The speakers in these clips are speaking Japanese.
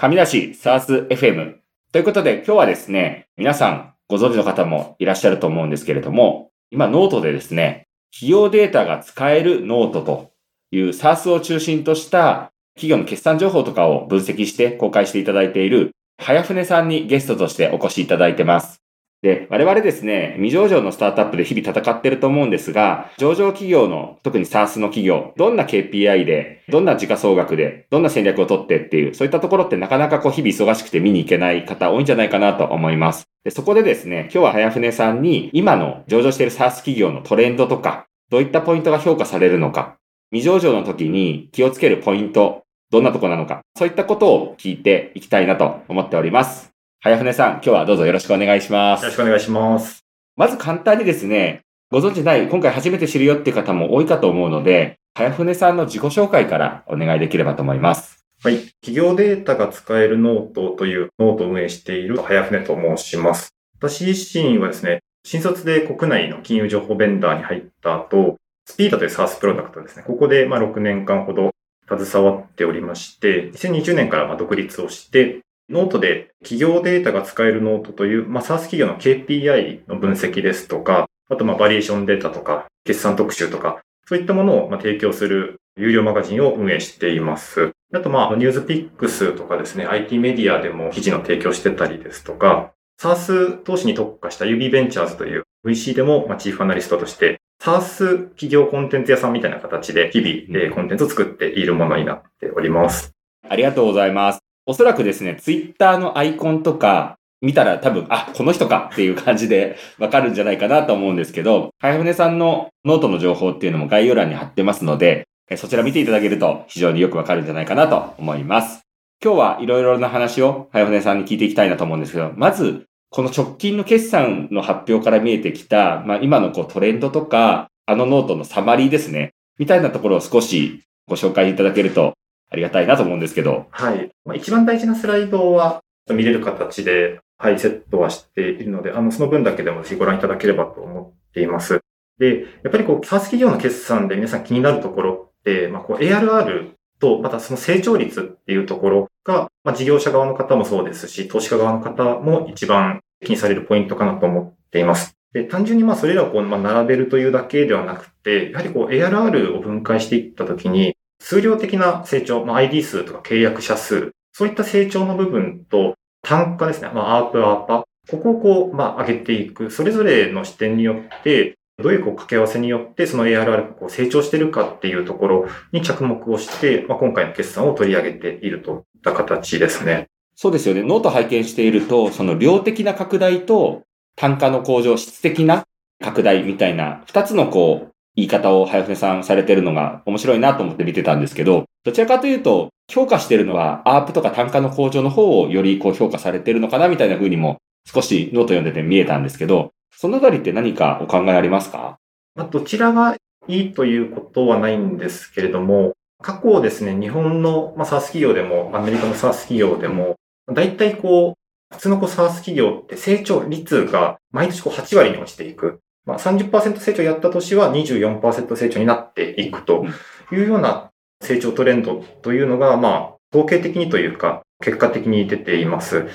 神梨 SaaS FM。ということで今日はですね、皆さんご存知の方もいらっしゃると思うんですけれども、今ノートでですね、企業データが使えるノートという SaaS を中心とした企業の決算情報とかを分析して公開していただいている早船さんにゲストとしてお越しいただいてます。で、我々ですね、未上場のスタートアップで日々戦ってると思うんですが、上場企業の、特に SARS の企業、どんな KPI で、どんな時価総額で、どんな戦略をとってっていう、そういったところってなかなかこう日々忙しくて見に行けない方多いんじゃないかなと思います。でそこでですね、今日は早船さんに今の上場している SARS 企業のトレンドとか、どういったポイントが評価されるのか、未上場の時に気をつけるポイント、どんなとこなのか、そういったことを聞いていきたいなと思っております。早船さん、今日はどうぞよろしくお願いします。よろしくお願いします。まず簡単にですね、ご存知ない、今回初めて知るよっていう方も多いかと思うので、早船さんの自己紹介からお願いできればと思います。はい。企業データが使えるノートというノートを運営している早船と申します。私自身はですね、新卒で国内の金融情報ベンダーに入った後、スピーダという SARS プロダクトですね。ここでまあ6年間ほど携わっておりまして、2020年からま独立をして、ノートで企業データが使えるノートという、まあ、 SaaS 企業の KPI の分析ですとか、あとまあバリュエーションデータとか、決算特集とか、そういったものをまあ提供する有料マガジンを運営しています。あとまあ、 NewsPicks とかですね、IT メディアでも記事の提供してたりですとか、SARS 投資に特化した UB ベンチャーズという VC でも、まあ、チーフアナリストとして、SARS 企業コンテンツ屋さんみたいな形で日々、えコンテンツを作っているものになっております。ありがとうございます。おそらくですね、ツイッターのアイコンとか見たら多分、あ、この人かっていう感じで わかるんじゃないかなと思うんですけど、早船さんのノートの情報っていうのも概要欄に貼ってますので、そちら見ていただけると非常によくわかるんじゃないかなと思います。今日はいろいろな話を早船さんに聞いていきたいなと思うんですけど、まず、この直近の決算の発表から見えてきた、まあ、今のこうトレンドとか、あのノートのサマリーですね。みたいなところを少しご紹介いただけるとありがたいなと思うんですけど。はい。まあ、一番大事なスライドは見れる形で、はい、セットはしているので、あの、その分だけでもぜひご覧いただければと思っています。で、やっぱりこう、サース企業の決算で皆さん気になるところって、まあ、こう、ARR と、またその成長率っていうところが、まあ、事業者側の方もそうですし、投資家側の方も一番気にされるポイントかなと思っています。で、単純にまあそれらをこう、まあ、並べるというだけではなくて、やはりこう ARR を分解していったときに、数量的な成長、まあ、ID 数とか契約者数、そういった成長の部分と単価ですね、まあ、アープアーパ、ここをこう、まあ、上げていく、それぞれの視点によって、どういうこう掛け合わせによってその ARR がこう成長してるかっていうところに着目をして、まあ、今回の決算を取り上げているといった形ですね。そうですよね。ノート拝見していると、その量的な拡大と単価の向上、質的な拡大みたいな、二つのこう、言い方を早船さんされてるのが面白いなと思って見てたんですけど、どちらかというと、評価してるのは、 ARPU とか単価の向上の方をよりこう評価されてるのかなみたいな風にも少しノート読んでて見えたんですけど、そのあたりって何かお考えありますか？ま、どちらがいいということはないんですけれども、過去ですね、日本の、まあ、SARS 企業でも、アメリカの SARS 企業でも、大体こう、普通のこう SARS 企業って成長率が毎年こう8割に落ちていく。まあ30%成長やった年は24%成長になっていくというような成長トレンドというのが、まあ、統計的にというか、結果的に出ています。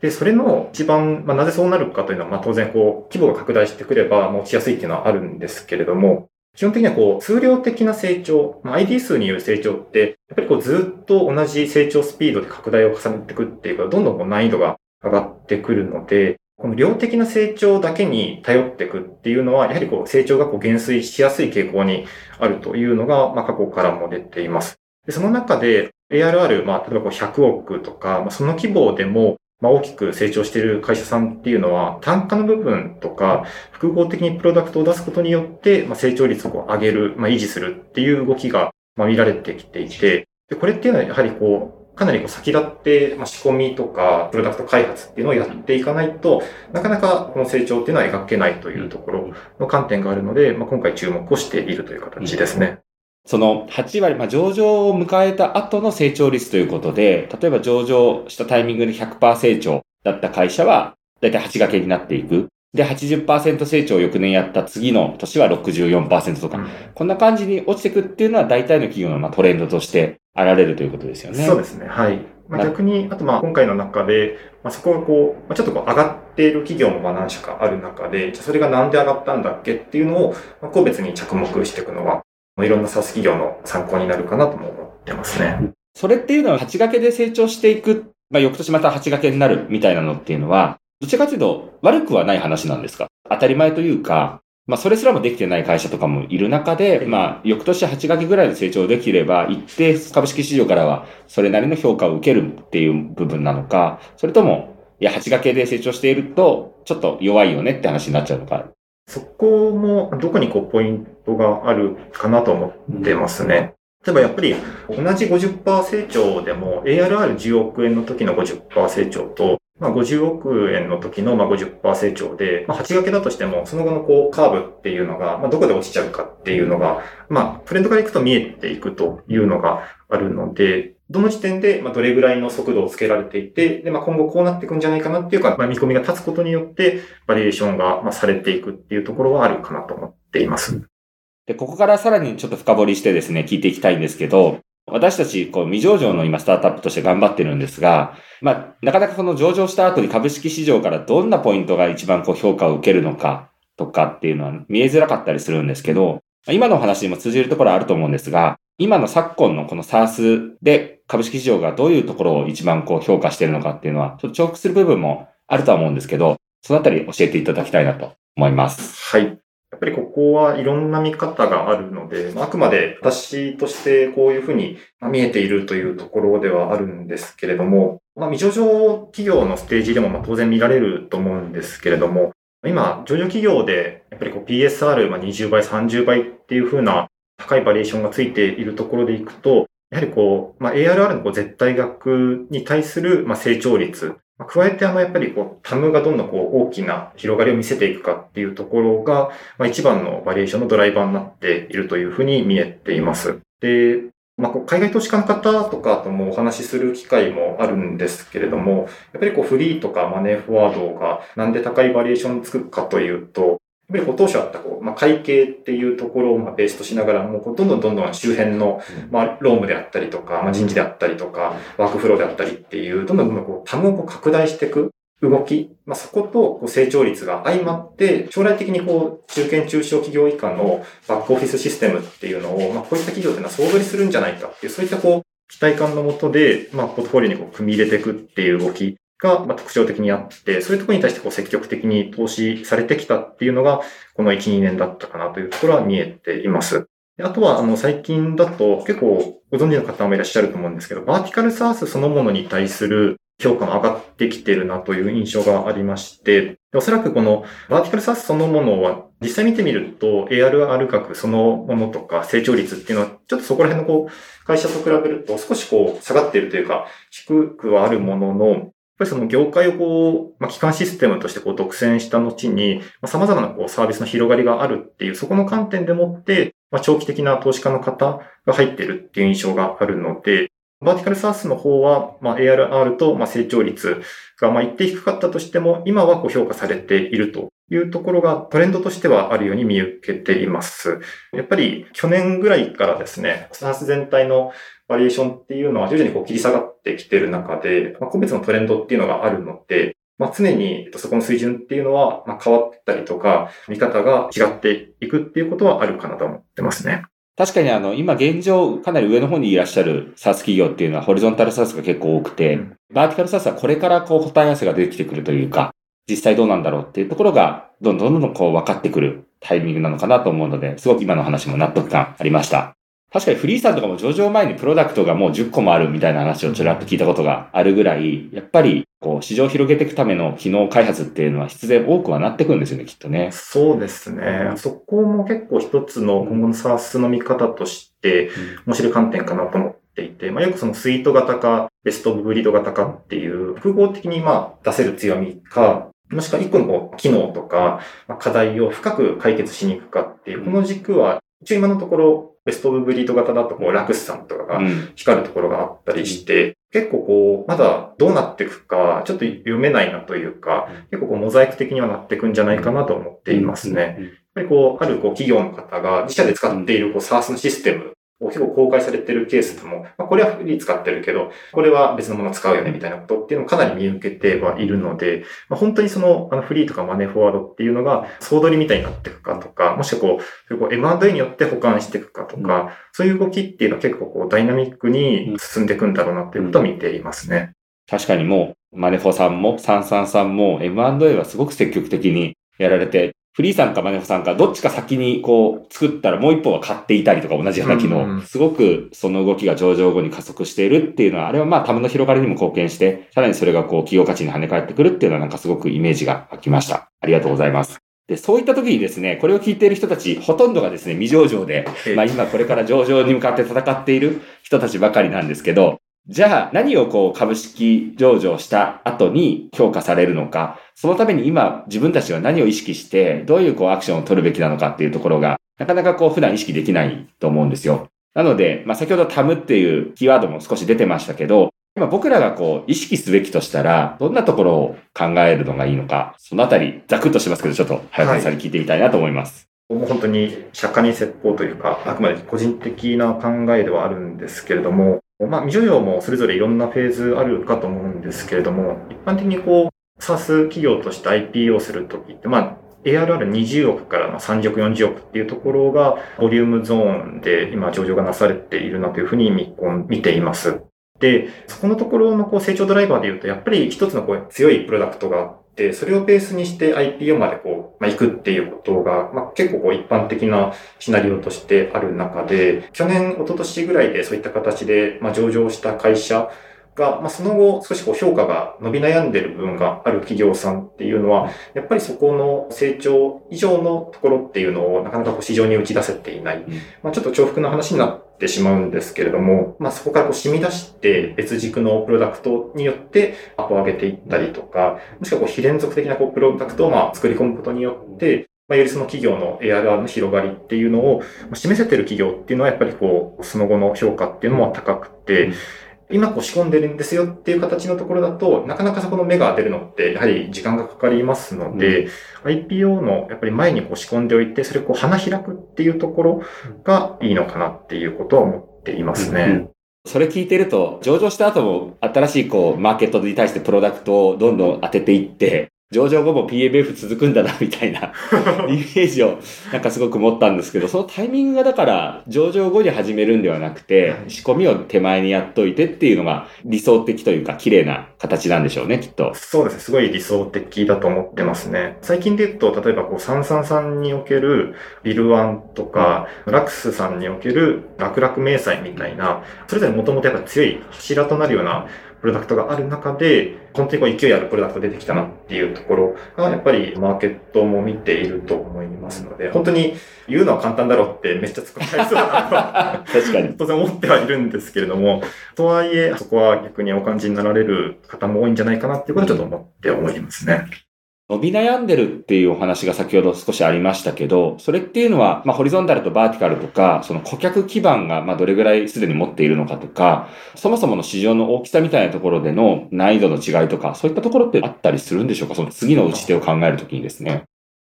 で、それの一番、まあ、なぜそうなるかというのは、まあ、当然、こう、規模が拡大してくれば、持ちやすいっていうのはあるんですけれども、基本的にはこう、数量的な成長、まあ、ID 数による成長って、やっぱりこう、ずっと同じ成長スピードで拡大を重ねていくっていうか、どんどんこう難易度が上がってくるので、この量的な成長だけに頼っていくっていうのは、やはりこう成長がこう減衰しやすい傾向にあるというのが、まあ過去からも出ています。でその中で ARR、まあ例えばこう100億とか、まあ、その規模でも、まあ、大きく成長している会社さんっていうのは、単価の部分とか、複合的にプロダクトを出すことによって、まあ、成長率を上げる、まあ、維持するっていう動きが、まあ、見られてきていて、でこれっていうのはやはりこう、かなりこう先立って、まあ、仕込みとか、プロダクト開発っていうのをやっていかないと、なかなかこの成長っていうのは描けないというところの観点があるので、まあ、今回注目をしているという形ですね。その8割、まあ、上場を迎えた後の成長率ということで、例えば上場したタイミングで100%成長だった会社は、だいたい8掛けになっていく。で、80%成長を翌年やった次の年は64%とか、うん、こんな感じに落ちていくっていうのは大体の企業のまあトレンドとしてあられるということですよね。そうですね。はい。まあ、逆に、あとまあ今回の中で、まあ、そこがこう、まあ、ちょっとこう上がっている企業もまあ何社かある中で、じゃそれがなんで上がったんだっけっていうのを、まあ、個別に着目していくのは、いろんな SaaS 企業の参考になるかなとも思ってますね。それっていうのは8掛けで成長していく、まあ、翌年また8掛けになるみたいなのっていうのは、どちらかというと悪くはない話なんですか？当たり前というか、まあ、それすらもできてない会社とかもいる中で、まあ、翌年8掛けぐらいの成長できれば、一定株式市場からはそれなりの評価を受けるっていう部分なのか、それとも、いや、8掛けで成長していると、ちょっと弱いよねって話になっちゃうのか。そこも、どこにこう、ポイントがあるかなと思ってますね。例えばやっぱり同じ50%成長でも ARR10 億円の時の50%成長とまあ、50億円の時のまあ50%成長で、まあ、8掛けだとしても、その後のこうカーブっていうのが、まあ、どこで落ちちゃうかっていうのが、まあ、トレンドからいくと見えていくというのがあるので、どの時点で、まあ、どれぐらいの速度をつけられていて、で、まあ、今後こうなっていくんじゃないかなっていうか、まあ、見込みが立つことによって、バリエーションが、まあ、されていくっていうところはあるかなと思っています。で、ここからさらにちょっと深掘りしてですね、聞いていきたいんですけど、私たち、こう、未上場の今、スタートアップとして頑張ってるんですが、まあ、なかなかこの上場した後に株式市場からどんなポイントが一番こう評価を受けるのかとかっていうのは見えづらかったりするんですけど、今のお話にも通じるところあると思うんですが、今の昨今のこの SARS で株式市場がどういうところを一番こう評価しているのかっていうのは、ちょっと重複する部分もあるとは思うんですけど、そのあたり教えていただきたいなと思います。はい。やっぱりここはいろんな見方があるので、あくまで私としてこういうふうに見えているというところではあるんですけれども、まあ、未上場企業のステージでもま当然見られると思うんですけれども、今、上場企業でやっぱりこう PSR20 倍、30倍っていうふうな高いバリエーションがついているところでいくと、やはりこう、まあ、ARR のこう絶対額に対するま成長率ま加えて、あの、やっぱりこう、タムがどんどんこう、大きな広がりを見せていくかっていうところが、まあ、一番のバリエーションのドライバーになっているというふうに見えています。で、まあ、海外投資家の方とかともお話しする機会もあるんですけれども、やっぱりこう、フリーとかマネーフォワードがなんで高いバリエーションを作るかというと、ぱりこう当初あったこう、まあ、会計っていうところをまあベースとしながらも、こうどんどんどんどん周辺の、まあ、ロームであったりとか、まあ、人事であったりとか、ワークフローであったりっていう、どんどんどんどんこう、タグをこう拡大していく動き、まあ、そことこう成長率が相まって、将来的にこう、中堅中小企業以下のバックオフィスシステムっていうのを、まあ、こういった企業っていうのは総取りするんじゃないかっていう、そういったこう、期待感のもとで、まあ、ポートフォリオにこう、組み入れていくっていう動きがま特徴的にあって、そういうところに対してこう積極的に投資されてきたっていうのが、この1、2年だったかなというところは見えています。あとは、あの、最近だと結構ご存知の方もいらっしゃると思うんですけど、バーティカルサースそのものに対する評価も上がってきてるなという印象がありまして、おそらくこのバーティカルサースそのものは実際見てみると ARR 額そのものとか成長率っていうのはちょっとそこら辺のこう会社と比べると少しこう下がっているというか低くはあるもののぱりその業界をこう、まあ、基幹システムとしてこう独占した後に、まあ、様々なこうサービスの広がりがあるっていう、そこの観点でもって、まあ、長期的な投資家の方が入ってるっていう印象があるので、バーティカルサースの方は、まあ、ARR と、まあ、成長率が、まあ、一定低かったとしても、今はこう評価されているというところがトレンドとしてはあるように見受けています。やっぱり去年ぐらいからですね、サース全体のバリエーションっていうのは徐々にこう切り下がってきている中で、まあ、個別のトレンドっていうのがあるので、まあ、常にそこの水準っていうのはまあ変わったりとか、見方が違っていくっていうことはあるかなと思ってますね。確かにあの、今現状かなり上の方にいらっしゃる SaaS 企業っていうのはホリゾンタル SaaS が結構多くて、うん、バーティカル SaaS はこれからこう答え合わせが出てきてくるというか、実際どうなんだろうっていうところが、どんどんどんどんこう分かってくるタイミングなのかなと思うので、すごく今の話も納得感ありました。確かにフリーさんとかも上場前にプロダクトがもう10個もあるみたいな話をちらっと聞いたことがあるぐらい、やっぱりこう市場を広げていくための機能開発っていうのは必然多くはなってくるんですよね、きっとね。そうですね。そこも結構一つの今後のサースの見方として面白い観点かなと思っていて、まあ、よくそのスイート型かベストオブブリード型かっていう複合的にまあ出せる強みか、もしくは一個のこう機能とか課題を深く解決しに行くかっていう、この軸は一応今のところベストオブブリード型だとこうラクスさんとかが光るところがあったりして、うん、結構こう、まだどうなっていくか、ちょっと読めないなというか、結構こうモザイク的にはなっていくんじゃないかなと思っていますね。やっぱりこう、あるこう企業の方が自社で使っているこう SARS のシステム結構公開されてるケースでも、まあ、これはフリー使ってるけど、これは別のもの使うよねみたいなことっていうのをかなり見受けてはいるので、まあ、本当にそのあのフリーとかマネーフォワードっていうのが総取りみたいになっていくかとか、もしくはこう、こう M&A によって保管していくかとか、うん、そういう動きっていうのは結構こうダイナミックに進んでいくんだろうなっていうことを見ていますね。確かにもう、マネフォさんも、サンサンさんも M&A はすごく積極的にやられて、フリーさんかマネフさんか、どっちか先にこう、作ったらもう一本は買っていたりとか同じような機能、すごくその動きが上場後に加速しているっていうのは、あれはまあ、ための広がりにも貢献して、さらにそれがこう、企業価値に跳ね返ってくるっていうのはなんかすごくイメージが湧きました。ありがとうございます。で、そういった時にですね、これを聞いている人たち、ほとんどがですね、未上場で、まあ今これから上場に向かって戦っている人たちばかりなんですけど、じゃあ何をこう株式上場した後に評価されるのか、そのために今自分たちは何を意識して、どういうこうアクションを取るべきなのかっていうところが、なかなかこう普段意識できないと思うんですよ。なので、まあ先ほどタムっていうキーワードも少し出てましたけど、今僕らがこう意識すべきとしたら、どんなところを考えるのがいいのか、そのあたりざくっとしますけど、ちょっと早川さんに聞いてみたいなと思います。はい、も本当に釈迦に説法というか、あくまで個人的な考えではあるんですけれども、まあ、未上場もそれぞれいろんなフェーズあるかと思うんですけれども、一般的にこう、SAS 企業として IPO するときって、まあ、ARR20 億から30億、40億っていうところが、ボリュームゾーンで今上場がなされているなというふうに見見ています。で、そこのところのこう成長ドライバーで言うと、やっぱり一つのこう強いプロダクトがで、それをベースにして IPO までこう、まあ、行くっていうことが、まあ、結構こう一般的なシナリオとしてある中で、去年、一昨年ぐらいでそういった形で、まあ、上場した会社が、まあ、その後少しこう評価が伸び悩んでる部分がある企業さんっていうのは、やっぱりそこの成長以上のところっていうのをなかなかこう市場に打ち出せていない。まあ、ちょっと重複な話になってしまうんですけれども、まあ、そこからこう染み出して別軸のプロダクトによってアップを上げていったりとか、もしくはこう非連続的なこうプロダクトをまあ作り込むことによって、まあ、よりその企業の ARR の広がりっていうのを示せてる企業っていうのはやっぱりこう、その後の評価っていうのも高くて、今こう仕込んでるんですよっていう形のところだと、なかなかそこの目が出るのって、やはり時間がかかりますので、うん、IPO のやっぱり前にこう仕込んでおいて、それをこう花開くっていうところがいいのかなっていうことは思っていますね。うんうんそれ聞いてると、上場した後も新しいこう、マーケットに対してプロダクトをどんどん当てていって、上場後も PMF 続くんだな、みたいな イメージをなんかすごく持ったんですけど、そのタイミングがだから上場後に始めるんではなくて、仕込みを手前にやっといてっていうのが理想的というか綺麗な形なんでしょうね、きっと。そうですね。すごい理想的だと思ってますね。最近で言うと、例えばこう、サンサンさんにおけるビルワンとか、ラクスさんにおける楽々明細みたいな、それぞれもともとやっぱ強い柱となるようなプロダクトがある中で、本当にこう勢いあるプロダクト出てきたなっていうところが、やっぱりマーケットも見ていると思いますので、本当に言うのは簡単だろうってめっちゃ突っ込みそうだなと 確かに。当然思ってはいるんですけれども、とはいえ、そこは逆にお感じになられる方も多いんじゃないかなっていうことはちょっと思って思いますね。伸び悩んでるっていうお話が先ほど少しありましたけど、それっていうのは、まあ、ホリゾンタルとバーティカルとか、その顧客基盤が、まあ、どれぐらいすでに持っているのかとか、そもそもの市場の大きさみたいなところでの難易度の違いとか、そういったところってあったりするんでしょうか？その次の打ち手を考えるときにですね。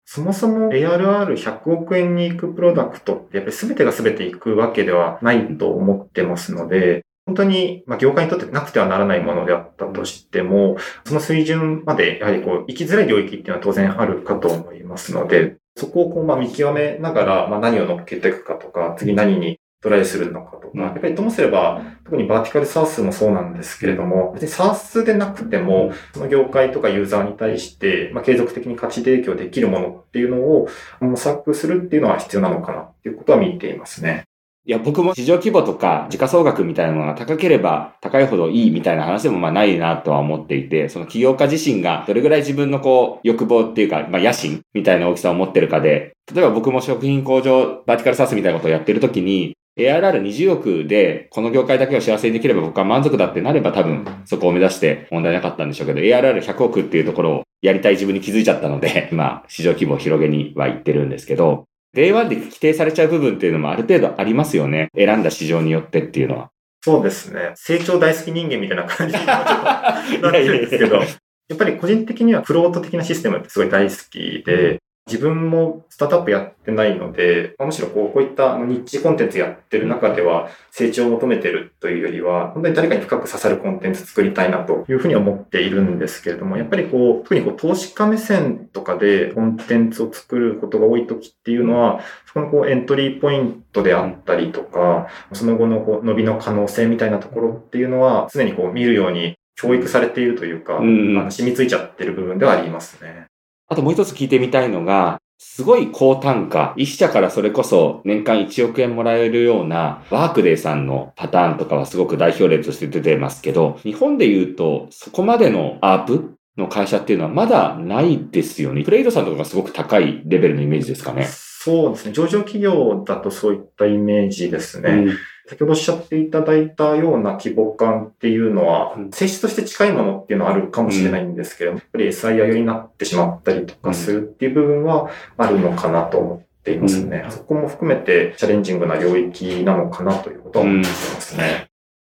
そもそも ARR100 億円に行くプロダクトって、やっぱり全てが全て行くわけではないと思ってますので、本当に、まあ、業界にとってなくてはならないものであったとしても、その水準まで、やはりこう、行きづらい領域っていうのは当然あるかと思いますので、そこをこう、まあ、見極めながら、まあ、何を乗っけていくかとか、次何にトライするのかとか、やっぱりともすれば、特にバーティカルサースもそうなんですけれども、別にサースでなくても、その業界とかユーザーに対して、まあ、継続的に価値提供できるものっていうのを模索するっていうのは必要なのかなっていうことは見ていますね。いや、僕も市場規模とか時価総額みたいなものが高ければ高いほどいいみたいな話でもまあないなとは思っていて、その起業家自身がどれぐらい自分のこう欲望っていうか、まあ野心みたいな大きさを持ってるかで、例えば僕も食品工場バーティカルサスみたいなことをやってるときに、ARR20 億でこの業界だけを幸せにできれば僕は満足だってなれば多分そこを目指して問題なかったんでしょうけど ARR100 億っていうところをやりたい自分に気づいちゃったので 今市場規模を広げには行ってるんですけど Day1 で規定されちゃう部分っていうのもある程度ありますよね。選んだ市場によってっていうのは。そうですね。成長大好き人間みたいな感じになってるんですけど、やっぱり個人的にはフロート的なシステムってすごい大好きで、自分もスタートアップやってないので、むしろこうこういったニッチコンテンツやってる中では成長を求めてるというよりは、本当に誰かに深く刺さるコンテンツ作りたいなというふうに思っているんですけれども、やっぱりこう、特にこう投資家目線とかでコンテンツを作ることが多い時っていうのは、そこのこうエントリーポイントであったりとか、その後のこう伸びの可能性みたいなところっていうのは、常にこう見るように教育されているというか、うん染みついちゃってる部分ではありますね。あともう一つ聞いてみたいのが、すごい高単価、一社からそれこそ年間1億円もらえるようなワークデーさんのパターンとかはすごく代表例として出てますけど、日本で言うとそこまでのアープ？の会社っていうのはまだないですよね。プレイドさんとかがすごく高いレベルのイメージですかね。そうですね。上場企業だとそういったイメージですね。うん先ほどおっしゃっていただいたような規模感っていうのは、性質として近いものっていうのはあるかもしれないんですけど、やっぱり SIR になってしまったりとかするっていう部分はあるのかなと思っていますね。そこも含めてチャレンジングな領域なのかなということは思っていますね。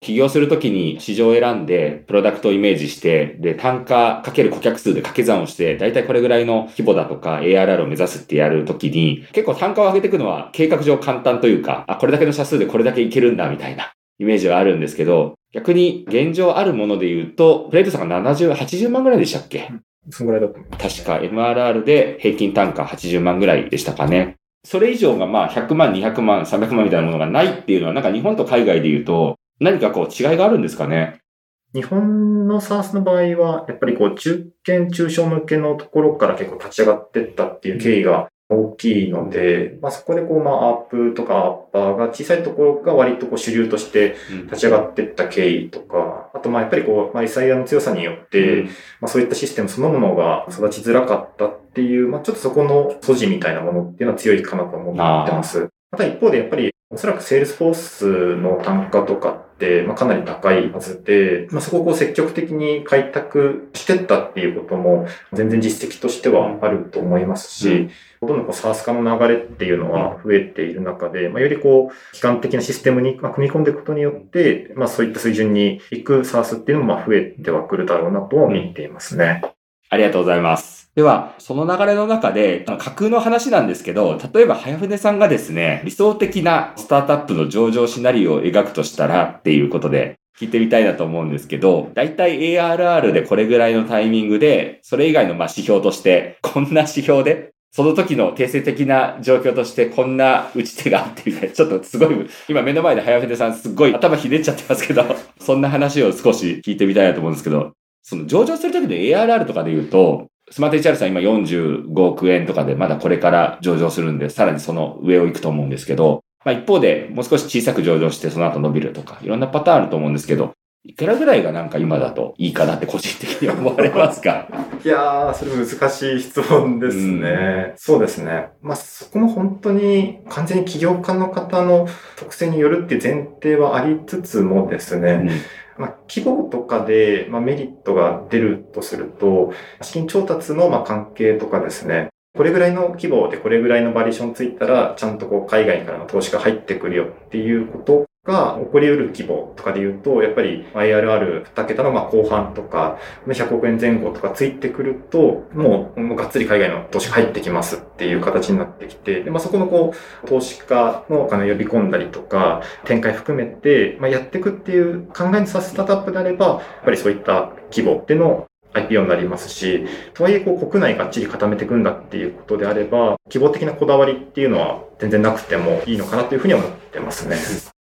起業するときに市場を選んで、プロダクトをイメージして、で、単価かける顧客数で掛け算をして、だいたいこれぐらいの規模だとか ARR を目指すってやるときに、結構単価を上げていくのは計画上簡単というか、あ、これだけの社数でこれだけいけるんだみたいなイメージがあるんですけど、逆に現状あるもので言うと、プレイトさんが70、80万ぐらいでしたっけ？そのぐらいだと思います。確か MRR で平均単価80万ぐらいでしたかね。それ以上がまあ100万、200万、300万みたいなものがないっていうのはなんか日本と海外で言うと何かこう違いがあるんですかね？日本の SARS の場合は、やっぱりこう、中堅中小向けのところから結構立ち上がっていったっていう経緯が大きいので、まあ、そこでこう、まあ、アップとかアッパーが小さいところが割とこう主流として立ち上がっていった経緯とか、あとまあやっぱりこう、まあ、SIR の強さによって、まあ、そういったシステムそのものが育ちづらかったっていう、まあ、ちょっとそこの素地みたいなものっていうのは強いかなと思ってます。また一方でやっぱりおそらくセールスフォースの単価とかって、まあ、かなり高いはずで、まあ、そこをこう積極的に開拓してったっていうことも全然実績としてはあると思いますし、うんどんどんこう SARS 化の流れっていうのは増えている中で、まあ、よりこう、基幹的なシステムに組み込んでいくことによって、まあそういった水準に行く SARS っていうのもまあ増えてはくるだろうなと見ていますね。ありがとうございます。では、その流れの中で、架空の話なんですけど、例えば、早船さんがですね、理想的なスタートアップの上場シナリオを描くとしたらっていうことで、聞いてみたいなと思うんですけど、だいたい ARR でこれぐらいのタイミングで、それ以外のま指標として、こんな指標で、その時の定性的な状況としてこんな打ち手があってみたいな、ちょっとすごい、今目の前で早船さんすごい頭ひねっちゃってますけど、そんな話を少し聞いてみたいなと思うんですけど、その上場する時の ARR とかで言うと、スマート HR さん今45億円とかでまだこれから上場するんで、さらにその上を行くと思うんですけど、まあ一方でもう少し小さく上場してその後伸びるとか、いろんなパターンあると思うんですけど、いくらぐらいがなんか今だといいかなって個人的に思われますか？いやー、それ難しい質問ですね、うん。そうですね。まあそこも本当に完全に起業家の方の特性によるっていう前提はありつつもですね、うんまあ、規模とかで、まあ、メリットが出るとすると、資金調達の、まあ、関係とかですね、これぐらいの規模でこれぐらいのバリエーションついたら、ちゃんとこう海外からの投資が入ってくるよっていうことが起こり得る規模とかで言うと、やっぱり IRR2 桁のまあ後半とか、100億円前後とかついてくると、もう、がっつり海外の投資が入ってきますっていう形になってきて、でまあ、そこのこう、投資家のお金を呼び込んだりとか、展開含めて、まあ、やっていくっていう考えにさせスタップであれば、やっぱりそういった規模っていうのを IPO になりますし、とはいえこう国内がっちり固めていくんだっていうことであれば、希望的なこだわりっていうのは全然なくてもいいのかなというふうに思ってますね。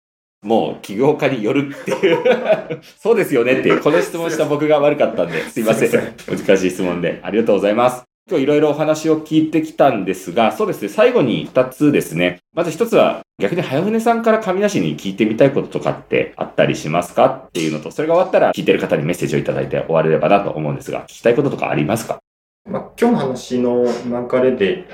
もう起業家によるっていう そうですよねっていう、この質問した僕が悪かったんで、すいません。難しい質問で。ありがとうございます。今日いろいろお話を聞いてきたんですが、そうですね、最後に二つですね。まず一つは、逆に早船さんから神梨に聞いてみたいこととかってあったりしますかっていうのと、それが終わったら聞いてる方にメッセージをいただいて終われればなと思うんですが、聞きたいこととかありますか？まあ、今日の話の流れで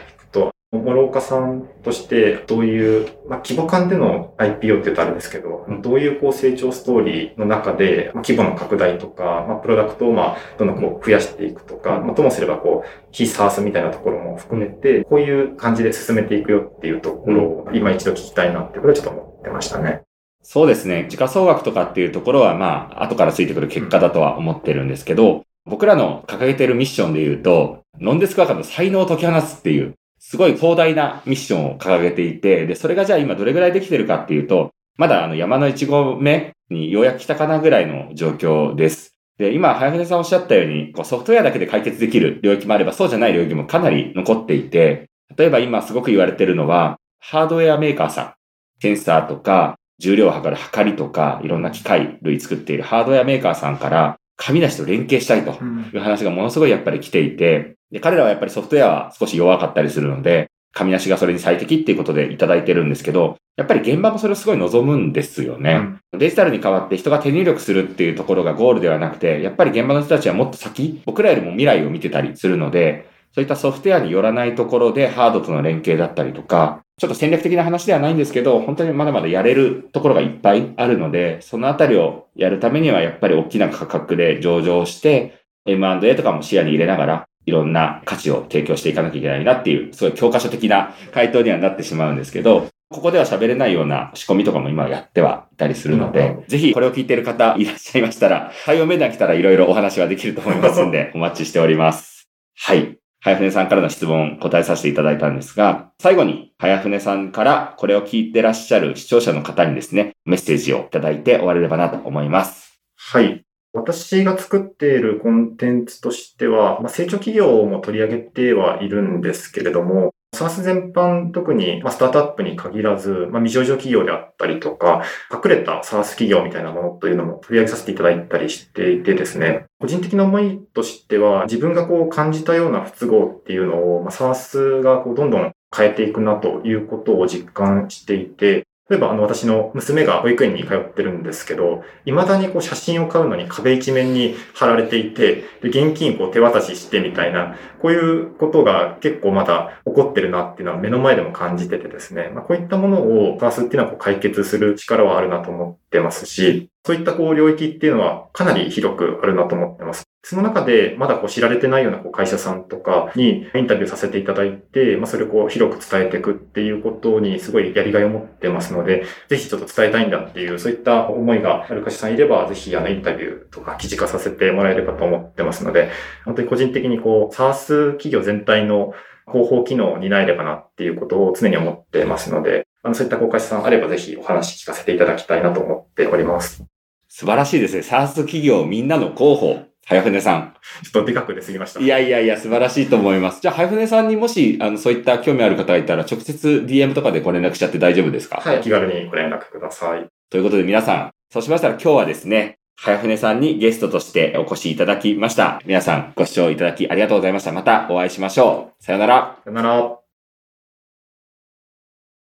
諸岡さんとしてどういう、まあ、規模感での IPO って言うとあれですけど、どういうこう成長ストーリーの中で、まあ、規模の拡大とか、まあ、プロダクトをまあ、どんどんこう増やしていくとか、まあ、ともすればこう、非サースみたいなところも含めて、こういう感じで進めていくよっていうところを今一度聞きたいなってこれはちょっと思ってましたね。そうですね。時価総額とかっていうところはまあ、後からついてくる結果だとは思ってるんですけど、僕らの掲げているミッションで言うと、ノンデスクワーカーの才能を解き放つっていう、すごい広大なミッションを掲げていて、で、それがじゃあ今どれぐらいできてるかっていうと、まだあの山の1合目にようやく来たかなぐらいの状況です。で、今、早船さんおっしゃったように、こうソフトウェアだけで解決できる領域もあれば、そうじゃない領域もかなり残っていて、例えば今すごく言われてるのは、ハードウェアメーカーさん、センサーとか、重量を測る測りとか、いろんな機械類作っているハードウェアメーカーさんから、紙出しと連携したいという話がものすごいやっぱり来ていて、で、彼らはやっぱりソフトウェアは少し弱かったりするので、紙出しがそれに最適っていうことでいただいてるんですけど、やっぱり現場もそれをすごい望むんですよね。うん、デジタルに代わって人が手入力するっていうところがゴールではなくて、やっぱり現場の人たちはもっと先、僕らよりも未来を見てたりするので、そういったソフトウェアによらないところでハードとの連携だったりとか、ちょっと戦略的な話ではないんですけど、本当にまだまだやれるところがいっぱいあるので、そのあたりをやるためにはやっぱり大きな価格で上場して、M&A とかも視野に入れながら、いろんな価値を提供していかなきゃいけないなっていう、すごい教科書的な回答にはなってしまうんですけど、ここでは喋れないような仕込みとかも今やってはいたりするので、ぜひこれを聞いている方いらっしゃいましたら、対応面談来たらいろいろお話はできると思いますんで、お待ちしております。はい。早船さんからの質問答えさせていただいたんですが、最後に早船さんからこれを聞いてらっしゃる視聴者の方にですね、メッセージをいただいて終われればなと思います。はい。私が作っているコンテンツとしては、まあ、成長企業も取り上げてはいるんですけれども、サース全般、特に、まスタートアップに限らず、まあ、未上場企業であったりとか、隠れたサース企業みたいなものというのも取り上げさせていただいたりしていてですね、個人的な思いとしては、自分がこう感じたような不都合っていうのを、まあ、サースがこうどんどん変えていくなということを実感していて、例えば、あの、私の娘が保育園に通ってるんですけど、未だにこう写真を買うのに壁一面に貼られていて、で、現金こう手渡ししてみたいな、こういうことが結構まだ起こってるなっていうのは目の前でも感じててですね、まあ、こういったものをパースっていうのはこう解決する力はあるなと思ってますし、そういったこう領域っていうのはかなり広くあるなと思ってます。その中でまだこう知られてないようなこう会社さんとかにインタビューさせていただいて、まあ、それをこう広く伝えていくっていうことにすごいやりがいを持ってますので、ぜひちょっと伝えたいんだっていう、そういった思いがある会社さんいれば、ぜひあのインタビューとか記事化させてもらえればと思ってますので、本当に個人的にこう、サース企業全体の広報機能を担えればなっていうことを常に思ってますので、あの、そういった公開者さんあればぜひお話聞かせていただきたいなと思っております。素晴らしいですね。サース企業みんなの広報。早船さん。ちょっとでかく出すぎました。いやいやいや、素晴らしいと思います。じゃあ、早船さんにもし、あの、そういった興味ある方がいたら、直接 DM とかでご連絡しちゃって大丈夫ですか？はい、気軽にご連絡ください。ということで皆さん、そうしましたら今日はですね、早船さんにゲストとしてお越しいただきました。皆さん、ご視聴いただきありがとうございました。またお会いしましょう。さよなら。さよなら。